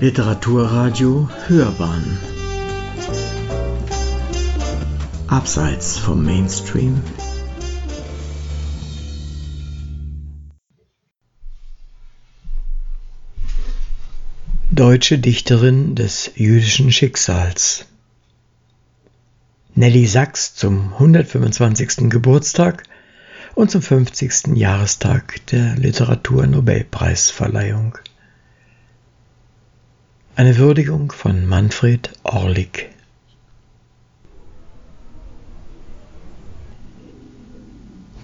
Literaturradio Hörbahn Abseits vom Mainstream Deutsche Dichterin des jüdischen Schicksals Nelly Sachs zum 125. Geburtstag und zum 50. Jahrestag der Literaturnobelpreisverleihung. Eine Würdigung von Manfred Orlik.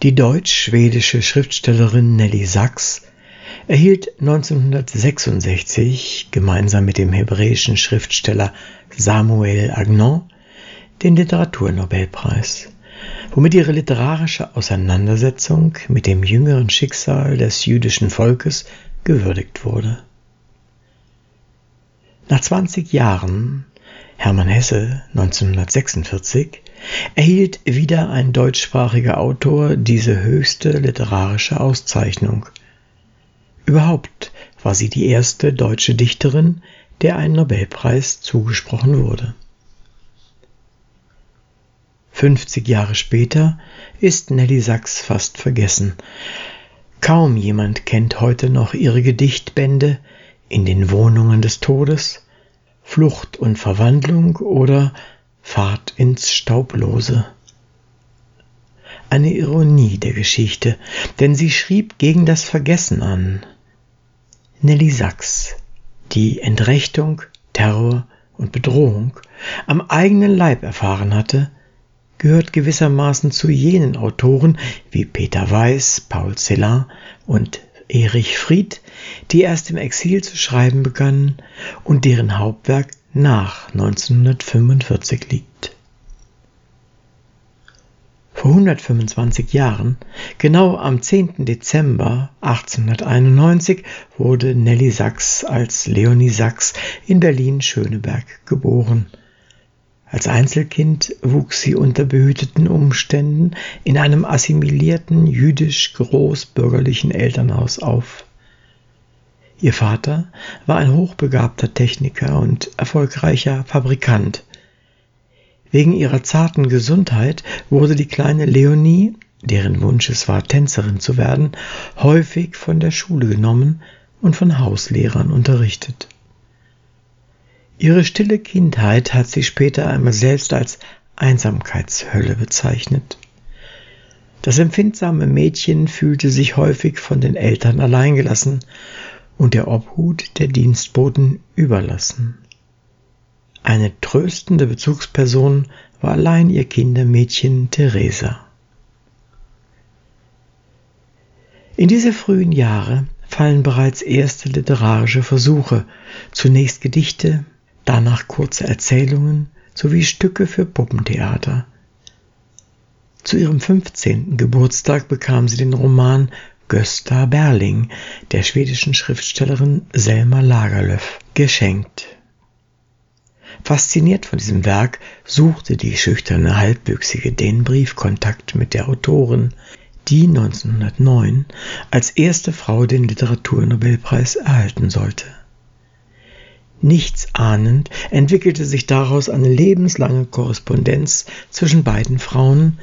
Die deutsch-schwedische Schriftstellerin Nelly Sachs erhielt 1966 gemeinsam mit dem hebräischen Schriftsteller Samuel Agnon den Literaturnobelpreis, womit ihre literarische Auseinandersetzung mit dem jüngeren Schicksal des jüdischen Volkes gewürdigt wurde. Nach 20 Jahren, Hermann Hesse 1946, erhielt wieder ein deutschsprachiger Autor diese höchste literarische Auszeichnung. Überhaupt war sie die erste deutsche Dichterin, der ein Nobelpreis zugesprochen wurde. 50 Jahre später ist Nelly Sachs fast vergessen. Kaum jemand kennt heute noch ihre Gedichtbände, in den Wohnungen des Todes, Flucht und Verwandlung oder Fahrt ins Staublose. Eine Ironie der Geschichte, denn sie schrieb gegen das Vergessen an. Nelly Sachs, die Entrechtung, Terror und Bedrohung am eigenen Leib erfahren hatte, gehört gewissermaßen zu jenen Autoren wie Peter Weiß, Paul Celan und Erich Fried, die erst im Exil zu schreiben begannen und deren Hauptwerk nach 1945 liegt. Vor 125 Jahren, genau am 10. Dezember 1891, wurde Nelly Sachs als Leonie Sachs in Berlin-Schöneberg geboren. Als Einzelkind wuchs sie unter behüteten Umständen in einem assimilierten jüdisch großbürgerlichen Elternhaus auf. Ihr Vater war ein hochbegabter Techniker und erfolgreicher Fabrikant. Wegen ihrer zarten Gesundheit wurde die kleine Leonie, deren Wunsch es war, Tänzerin zu werden, häufig von der Schule genommen und von Hauslehrern unterrichtet. Ihre stille Kindheit hat sie später einmal selbst als Einsamkeitshölle bezeichnet. Das empfindsame Mädchen fühlte sich häufig von den Eltern alleingelassen und der Obhut der Dienstboten überlassen. Eine tröstende Bezugsperson war allein ihr Kindermädchen Theresa. In diese frühen Jahre fallen bereits erste literarische Versuche, zunächst Gedichte, danach kurze Erzählungen sowie Stücke für Puppentheater. Zu ihrem 15. Geburtstag bekam sie den Roman Gösta Berling der schwedischen Schriftstellerin Selma Lagerlöf geschenkt. Fasziniert von diesem Werk suchte die schüchterne Halbwüchsige den Briefkontakt mit der Autorin, die 1909 als erste Frau den Literaturnobelpreis erhalten sollte. Nichts ahnend entwickelte sich daraus eine lebenslange Korrespondenz zwischen beiden Frauen,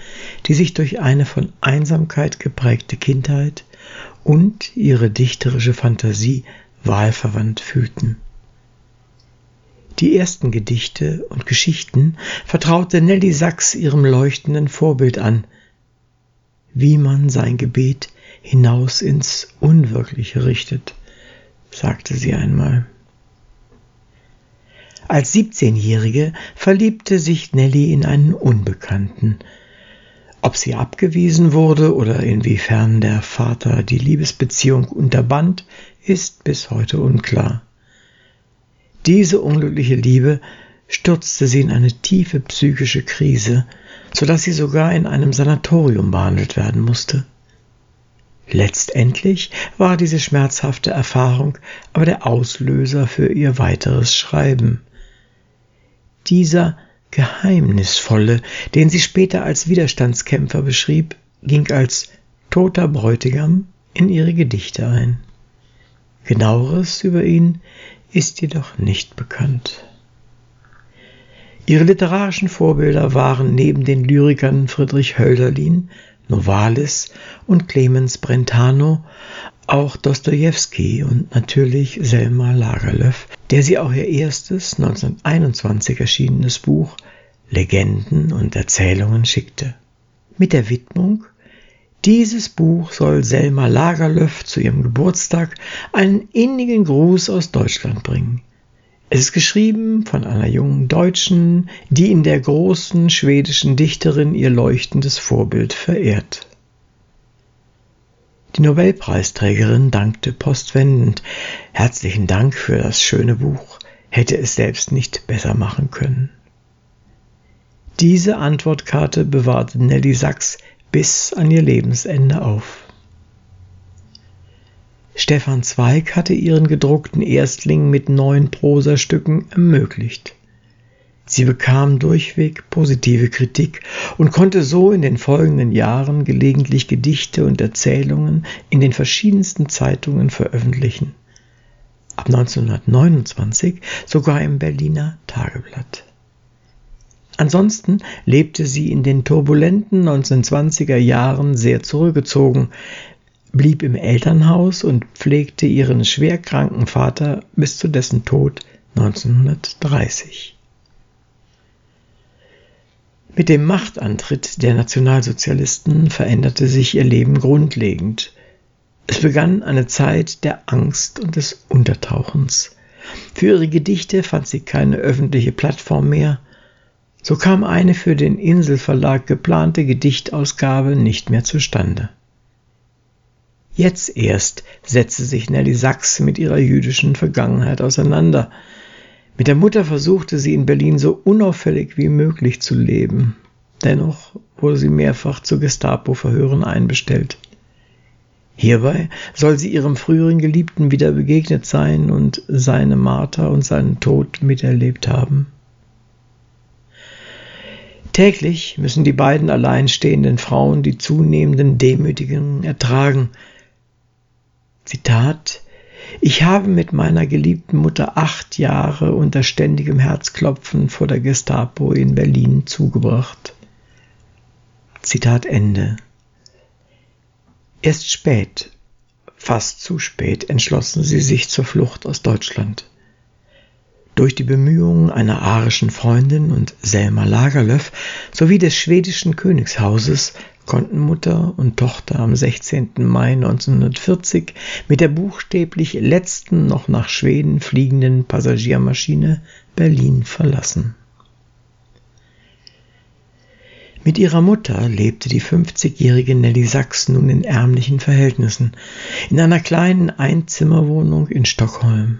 die sich durch eine von Einsamkeit geprägte Kindheit und ihre dichterische Fantasie wahlverwandt fühlten. Die ersten Gedichte und Geschichten vertraute Nelly Sachs ihrem leuchtenden Vorbild an, wie man sein Gebet hinaus ins Unwirkliche richtet, sagte sie einmal. Als 17-Jährige verliebte sich Nelly in einen Unbekannten. Ob sie abgewiesen wurde oder inwiefern der Vater die Liebesbeziehung unterband, ist bis heute unklar. Diese unglückliche Liebe stürzte sie in eine tiefe psychische Krise, so dass sie sogar in einem Sanatorium behandelt werden musste. Letztendlich war diese schmerzhafte Erfahrung aber der Auslöser für ihr weiteres Schreiben dieser Geheimnisvolle, den sie später als Widerstandskämpfer beschrieb, ging als toter Bräutigam in ihre Gedichte ein. Genaueres über ihn ist jedoch nicht bekannt. Ihre literarischen Vorbilder waren neben den Lyrikern Friedrich Hölderlin, Novalis und Clemens Brentano auch Dostojewski und natürlich Selma Lagerlöf, der sie auch ihr erstes 1921 erschienenes Buch Legenden und Erzählungen schickte. Mit der Widmung dieses Buch soll Selma Lagerlöf zu ihrem Geburtstag einen innigen Gruß aus Deutschland bringen. Es ist geschrieben von einer jungen Deutschen, die in der großen schwedischen Dichterin ihr leuchtendes Vorbild verehrt. Die Nobelpreisträgerin dankte postwendend. Herzlichen Dank für das schöne Buch. Hätte es selbst nicht besser machen können. Diese Antwortkarte bewahrte Nelly Sachs bis an ihr Lebensende auf. Stefan Zweig hatte ihren gedruckten Erstling mit neun Prosastücken ermöglicht. Sie bekam durchweg positive Kritik und konnte so in den folgenden Jahren gelegentlich Gedichte und Erzählungen in den verschiedensten Zeitungen veröffentlichen. Ab 1929 sogar im Berliner Tageblatt. Ansonsten lebte sie in den turbulenten 1920er Jahren sehr zurückgezogen, blieb im Elternhaus und pflegte ihren schwerkranken Vater bis zu dessen Tod 1930. Mit dem Machtantritt der Nationalsozialisten veränderte sich ihr Leben grundlegend. Es begann eine Zeit der Angst und des Untertauchens. Für ihre Gedichte fand sie keine öffentliche Plattform mehr, so kam eine für den Inselverlag geplante Gedichtausgabe nicht mehr zustande. Jetzt erst setzte sich Nelly Sachs mit ihrer jüdischen Vergangenheit auseinander. Mit der Mutter versuchte sie in Berlin so unauffällig wie möglich zu leben. Dennoch wurde sie mehrfach zu Gestapo-Verhören einbestellt. Hierbei soll sie ihrem früheren Geliebten wieder begegnet sein und seine Marter und seinen Tod miterlebt haben. Täglich müssen die beiden alleinstehenden Frauen die zunehmenden Demütigungen ertragen. Zitat Ich habe mit meiner geliebten Mutter acht Jahre unter ständigem Herzklopfen vor der Gestapo in Berlin zugebracht. Zitat Ende. Erst spät, fast zu spät, entschlossen sie sich zur Flucht aus Deutschland. Durch die Bemühungen einer arischen Freundin und Selma Lagerlöf sowie des schwedischen Königshauses konnten Mutter und Tochter am 16. Mai 1940 mit der buchstäblich letzten noch nach Schweden fliegenden Passagiermaschine Berlin verlassen. Mit ihrer Mutter lebte die 50-jährige Nelly Sachs nun in ärmlichen Verhältnissen in einer kleinen Einzimmerwohnung in Stockholm.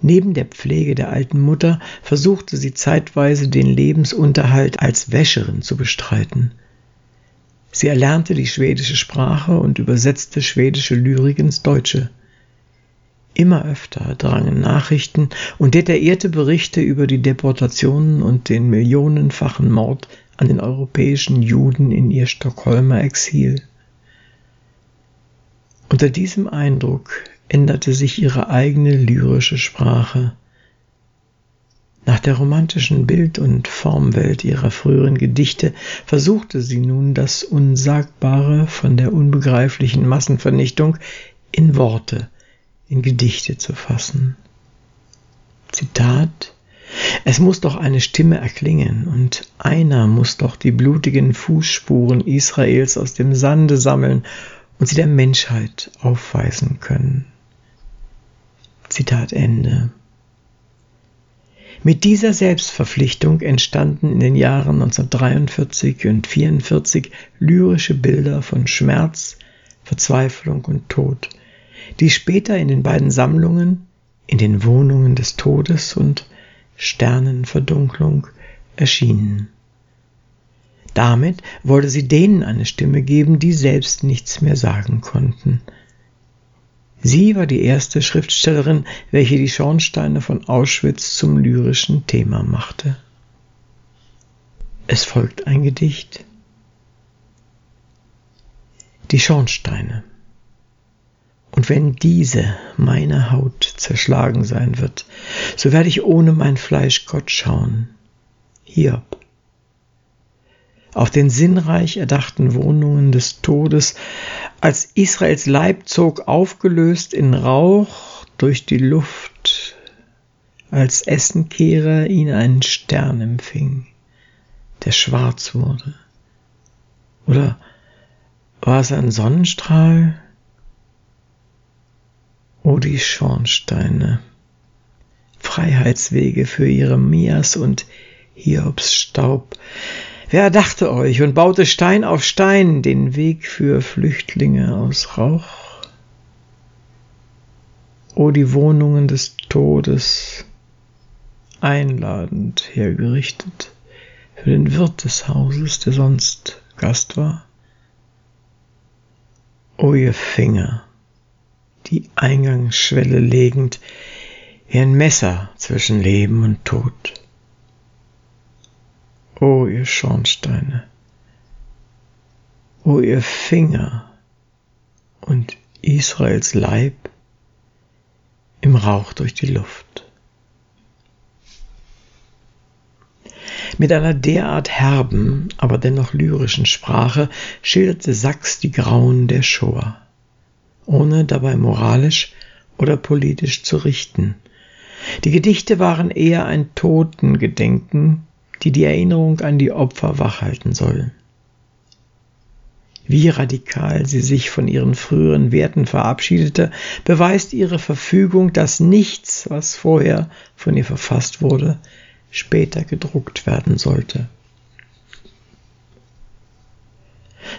Neben der Pflege der alten Mutter versuchte sie zeitweise den Lebensunterhalt als Wäscherin zu bestreiten. Sie erlernte die schwedische Sprache und übersetzte schwedische Lyrik ins Deutsche. Immer öfter drangen Nachrichten und detaillierte Berichte über die Deportationen und den millionenfachen Mord an den europäischen Juden in ihr Stockholmer Exil. Unter diesem Eindruck änderte sich ihre eigene lyrische Sprache. Nach der romantischen Bild- und Formwelt ihrer früheren Gedichte versuchte sie nun das Unsagbare von der unbegreiflichen Massenvernichtung in Worte, in Gedichte zu fassen. Zitat Es muss doch eine Stimme erklingen, und einer muss doch die blutigen Fußspuren Israels aus dem Sande sammeln und sie der Menschheit aufweisen können. Zitat Ende. Mit dieser Selbstverpflichtung entstanden in den Jahren 1943 und 1944 lyrische Bilder von Schmerz, Verzweiflung und Tod, die später in den beiden Sammlungen In den Wohnungen des Todes und Sternenverdunklung erschienen. Damit wollte sie denen eine Stimme geben, die selbst nichts mehr sagen konnten – Sie war die erste Schriftstellerin, welche die Schornsteine von Auschwitz zum lyrischen Thema machte. Es folgt ein Gedicht. Die Schornsteine. Und wenn diese, meine Haut, zerschlagen sein wird, so werde ich ohne mein Fleisch Gott schauen. Hiob. Auf den sinnreich erdachten Wohnungen des Todes, als Israels Leib zog aufgelöst in Rauch durch die Luft, als Essenkehrer ihn einen Stern empfing, der schwarz wurde. Oder war es ein Sonnenstrahl? O die Schornsteine, Freiheitswege für Jeremias und Hiobs Staub. Wer erdachte euch und baute Stein auf Stein den Weg für Flüchtlinge aus Rauch? O die Wohnungen des Todes, einladend hergerichtet für den Wirt des Hauses, der sonst Gast war? O ihr Finger, die Eingangsschwelle legend, wie ein Messer zwischen Leben und Tod. O ihr Schornsteine, o ihr Finger und Israels Leib im Rauch durch die Luft. Mit einer derart herben, aber dennoch lyrischen Sprache schilderte Sachs die Grauen der Shoah ohne dabei moralisch oder politisch zu richten. Die Gedichte waren eher ein Totengedenken, die die Erinnerung an die Opfer wachhalten sollen. Wie radikal sie sich von ihren früheren Werten verabschiedete, beweist ihre Verfügung, dass nichts, was vorher von ihr verfasst wurde, später gedruckt werden sollte.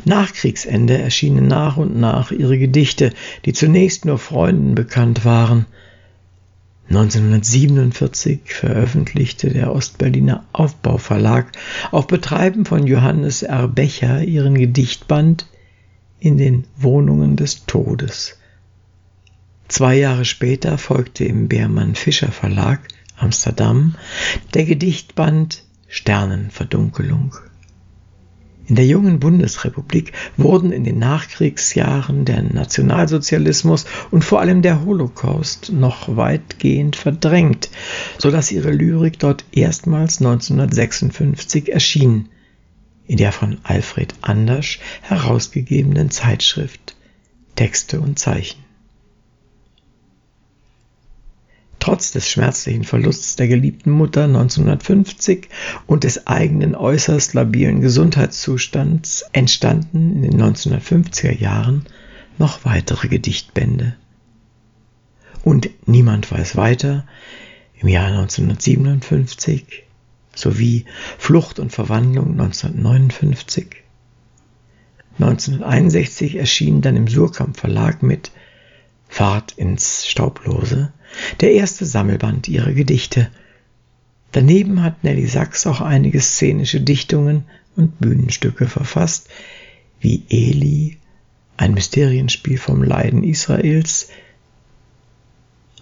Nach Kriegsende erschienen nach und nach ihre Gedichte, die zunächst nur Freunden bekannt waren. 1947 veröffentlichte der Ostberliner Aufbauverlag auf Betreiben von Johannes R. Becher ihren Gedichtband In den Wohnungen des Todes. Zwei Jahre später folgte im Beermann Fischer Verlag Amsterdam der Gedichtband Sternenverdunkelung. In der jungen Bundesrepublik wurden in den Nachkriegsjahren der Nationalsozialismus und vor allem der Holocaust noch weitgehend verdrängt, so dass ihre Lyrik dort erstmals 1956 erschien, in der von Alfred Andersch herausgegebenen Zeitschrift Texte und Zeichen. Trotz des schmerzlichen Verlusts der geliebten Mutter 1950 und des eigenen äußerst labilen Gesundheitszustands entstanden in den 1950er Jahren noch weitere Gedichtbände. Und niemand weiß weiter im Jahr 1957 sowie Flucht und Verwandlung 1959. 1961 erschien dann im Surkamp Verlag mit Fahrt ins Staublose der erste Sammelband ihrer Gedichte. Daneben hat Nelly Sachs auch einige szenische Dichtungen und Bühnenstücke verfasst, wie Eli, ein Mysterienspiel vom Leiden Israels.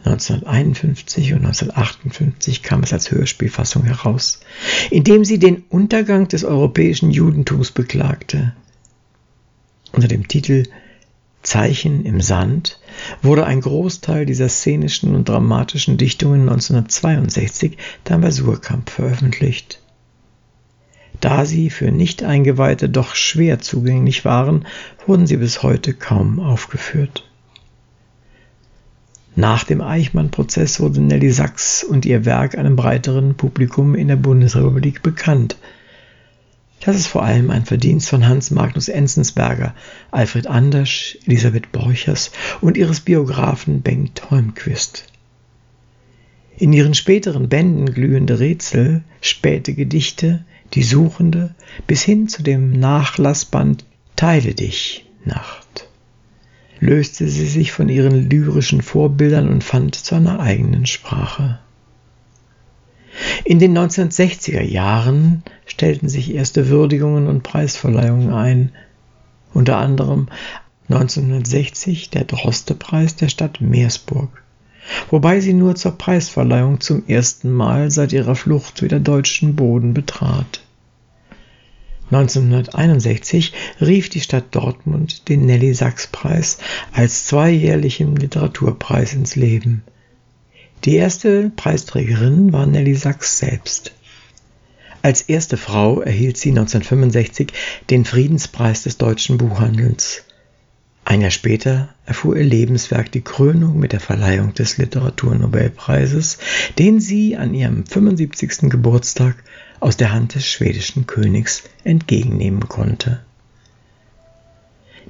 1951 und 1958 kam es als Hörspielfassung heraus, in dem sie den Untergang des europäischen Judentums beklagte. Unter dem Titel Zeichen im Sand wurde ein Großteil dieser szenischen und dramatischen Dichtungen 1962 dann bei Surkamp veröffentlicht. Da sie für Nicht-Eingeweihte doch schwer zugänglich waren, wurden sie bis heute kaum aufgeführt. Nach dem Eichmann-Prozess wurde Nelly Sachs und ihr Werk einem breiteren Publikum in der Bundesrepublik bekannt – das ist vor allem ein Verdienst von Hans Magnus Enzensberger, Alfred Andersch, Elisabeth Borchers und ihres Biografen Bengt Holmquist. In ihren späteren Bänden glühende Rätsel, späte Gedichte, die Suchende, bis hin zu dem Nachlassband Teile dich, Nacht, löste sie sich von ihren lyrischen Vorbildern und fand zu einer eigenen Sprache. In den 1960er Jahren stellten sich erste Würdigungen und Preisverleihungen ein, unter anderem 1960 der Droste-Preis der Stadt Meersburg, wobei sie nur zur Preisverleihung zum ersten Mal seit ihrer Flucht wieder deutschen Boden betrat. 1961 rief die Stadt Dortmund den Nelly-Sachs-Preis als zweijährlichen Literaturpreis ins Leben. Die erste Preisträgerin war Nelly Sachs selbst. Als erste Frau erhielt sie 1965 den Friedenspreis des deutschen Buchhandels. Ein Jahr später erfuhr ihr Lebenswerk die Krönung mit der Verleihung des Literaturnobelpreises, den sie an ihrem 75. Geburtstag aus der Hand des schwedischen Königs entgegennehmen konnte.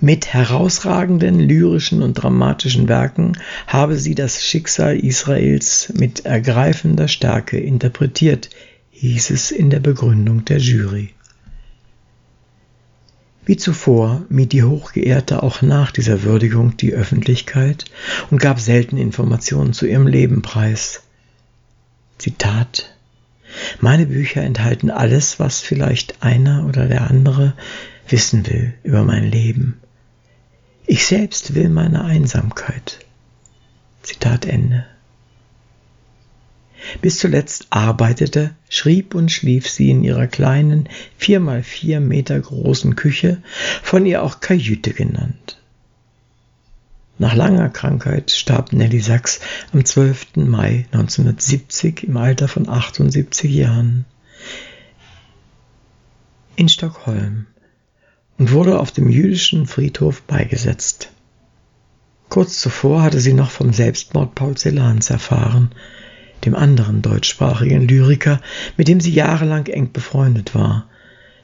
Mit herausragenden lyrischen und dramatischen Werken habe sie das Schicksal Israels mit ergreifender Stärke interpretiert, hieß es in der Begründung der Jury. Wie zuvor mied die Hochgeehrte auch nach dieser Würdigung die Öffentlichkeit und gab selten Informationen zu ihrem Leben preis. Zitat Meine Bücher enthalten alles, was vielleicht einer oder der andere wissen will über mein Leben. Ich selbst will meine Einsamkeit. Zitat Ende. Bis zuletzt arbeitete, schrieb und schlief sie in ihrer kleinen, vier mal vier Meter großen Küche, von ihr auch Kajüte genannt. Nach langer Krankheit starb Nelly Sachs am 12. Mai 1970 im Alter von 78 Jahren in Stockholm und wurde auf dem jüdischen Friedhof beigesetzt. Kurz zuvor hatte sie noch vom Selbstmord Paul Celans erfahren, dem anderen deutschsprachigen Lyriker, mit dem sie jahrelang eng befreundet war,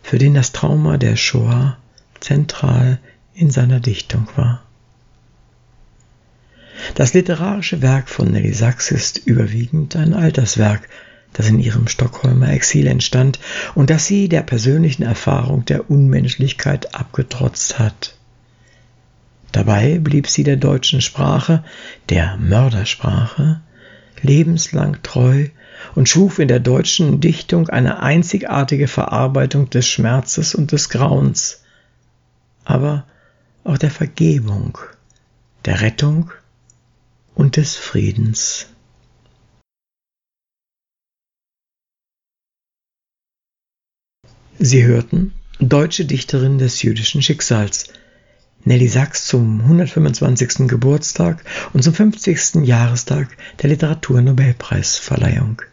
für den das Trauma der Shoah zentral in seiner Dichtung war. Das literarische Werk von Nelly Sachs ist überwiegend ein Alterswerk, das in ihrem Stockholmer Exil entstand und das sie der persönlichen Erfahrung der Unmenschlichkeit abgetrotzt hat. Dabei blieb sie der deutschen Sprache, der Mördersprache, lebenslang treu und schuf in der deutschen Dichtung eine einzigartige Verarbeitung des Schmerzes und des Grauens, aber auch der Vergebung, der Rettung und des Friedens. Sie hörten Deutsche Dichterin des jüdischen Schicksals Nelly Sachs zum 125. Geburtstag und zum 50. Jahrestag der Literaturnobelpreisverleihung.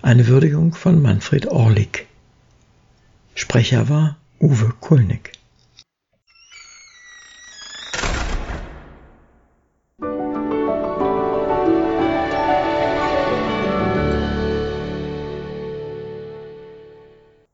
Eine Würdigung von Manfred Orlik. Sprecher war Uwe Kulnig.